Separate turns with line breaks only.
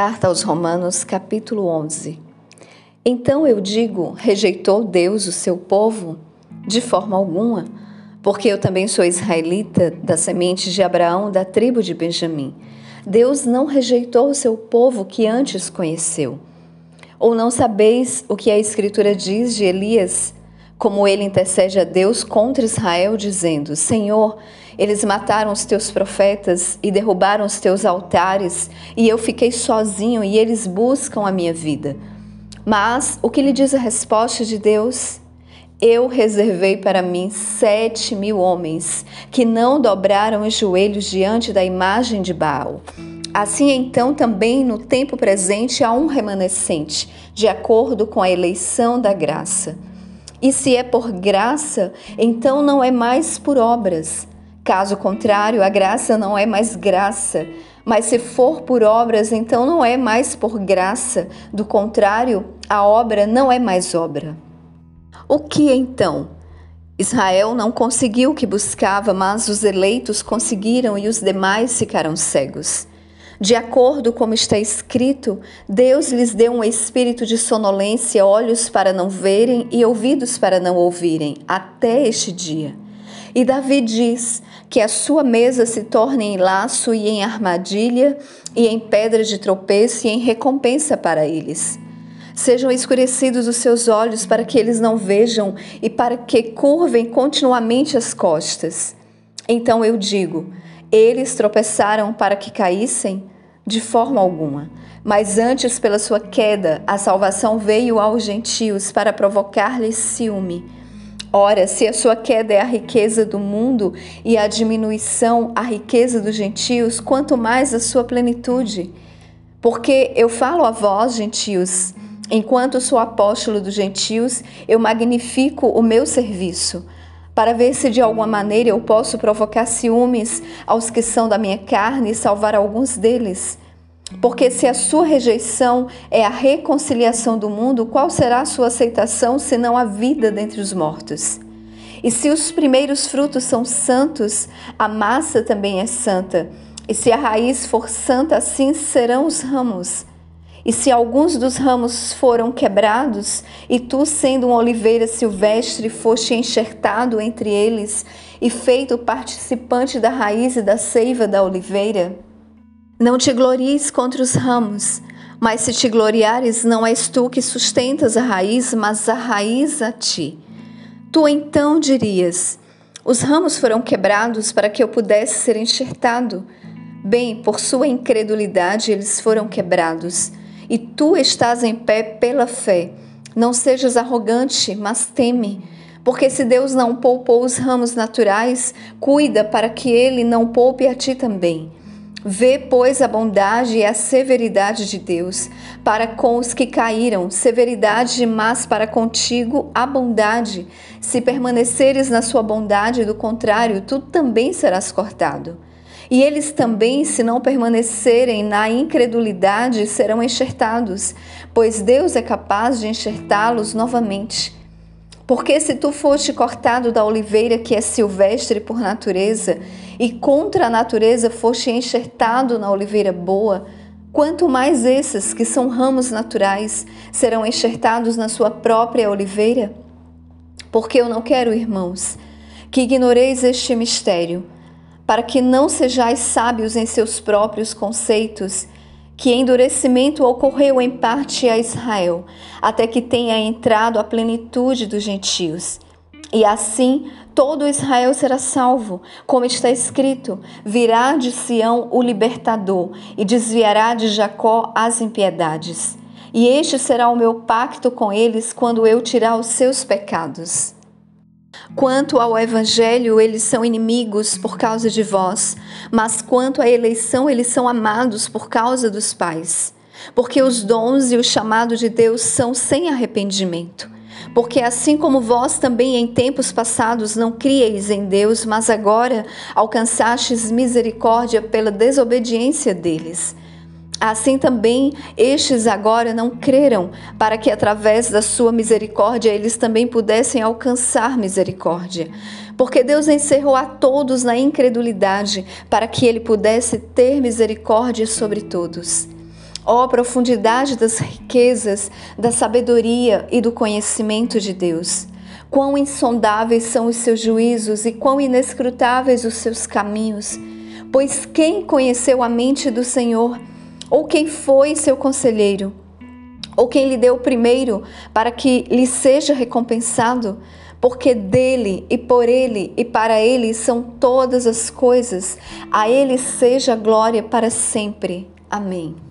Carta aos Romanos, capítulo 11. Então eu digo: rejeitou Deus o seu povo? De forma alguma, porque eu também sou israelita, da semente de Abraão, da tribo de Benjamim. Deus não rejeitou o seu povo que antes conheceu. Ou não sabeis o que a Escritura diz de Elias, como ele intercede a Deus contra Israel, dizendo: Senhor, eles mataram os teus profetas e derrubaram os teus altares, e eu fiquei sozinho e eles buscam a minha vida. Mas o que lhe diz a resposta de Deus? Eu reservei para mim sete mil homens que não dobraram os joelhos diante da imagem de Baal. Assim, então, também no tempo presente há um remanescente, de acordo com a eleição da graça. E se é por graça, então não é mais por obras. Caso contrário, a graça não é mais graça, mas se for por obras, então não é mais por graça. Do contrário, a obra não é mais obra. O que então? Israel não conseguiu o que buscava, mas os eleitos conseguiram e os demais ficaram cegos. De acordo com está escrito, Deus lhes deu um espírito de sonolência, olhos para não verem e ouvidos para não ouvirem, até este dia. E Davi diz que a sua mesa se torne em laço e em armadilha, e em pedra de tropeço e em recompensa para eles. Sejam escurecidos os seus olhos para que eles não vejam e para que curvem continuamente as costas. Então eu digo: eles tropeçaram para que caíssem? De forma alguma. Mas antes, pela sua queda, a salvação veio aos gentios para provocar-lhes ciúme Ora, se a sua queda é a riqueza do mundo e a diminuição a riqueza dos gentios, quanto mais a sua plenitude. Porque eu falo a vós, gentios, enquanto sou apóstolo dos gentios, eu magnifico o meu serviço, para ver se de alguma maneira eu posso provocar ciúmes aos que são da minha carne e salvar alguns deles. Porque se a sua rejeição é a reconciliação do mundo, qual será a sua aceitação senão a vida dentre os mortos? E se os primeiros frutos são santos, a massa também é santa. E se a raiz for santa, assim serão os ramos. E se alguns dos ramos foram quebrados, e tu, sendo uma oliveira silvestre, foste enxertado entre eles e feito participante da raiz e da seiva da oliveira, não te glories contra os ramos, mas se te gloriares, não és tu que sustentas a raiz, mas a raiz a ti. Tu então dirias: Os ramos foram quebrados para que eu pudesse ser enxertado. Bem, por sua incredulidade eles foram quebrados, e tu estás em pé pela fé. Não sejas arrogante, mas teme. Porque se Deus não poupou os ramos naturais, cuida para que ele não poupe a ti também. Vê, pois, a bondade e a severidade de Deus para com os que caíram, severidade, mas para contigo a bondade. Se permaneceres na sua bondade, do contrário, tu também serás cortado. E eles também, se não permanecerem na incredulidade, serão enxertados, pois Deus é capaz de enxertá-los novamente. Porque se tu foste cortado da oliveira que é silvestre por natureza, e contra a natureza foste enxertado na oliveira boa, quanto mais esses, que são ramos naturais, serão enxertados na sua própria oliveira? Porque eu não quero, irmãos, que ignoreis este mistério, para que não sejais sábios em seus próprios conceitos que endurecimento ocorreu em parte a Israel, até que tenha entrado a plenitude dos gentios. E assim todo Israel será salvo, como está escrito: virá de Sião o libertador e desviará de Jacó as impiedades. E este será o meu pacto com eles quando eu tirar os seus pecados. Quanto ao Evangelho, eles são inimigos por causa de vós, mas quanto à eleição, eles são amados por causa dos pais. Porque os dons e o chamado de Deus são sem arrependimento. Porque assim como vós também em tempos passados não crieis em Deus, mas agora alcançastes misericórdia pela desobediência deles. Assim também estes agora não creram, para que através da sua misericórdia eles também pudessem alcançar misericórdia. Porque Deus encerrou a todos na incredulidade, para que ele pudesse ter misericórdia sobre todos. Ó oh, profundidade das riquezas, da sabedoria e do conhecimento de Deus! Quão insondáveis são os seus juízos e quão inescrutáveis os seus caminhos! Pois quem conheceu a mente do Senhor? Ou quem foi seu conselheiro? Ou quem lhe deu primeiro para que lhe seja recompensado? Porque dele e por ele e para ele são todas as coisas, a ele seja glória para sempre. Amém.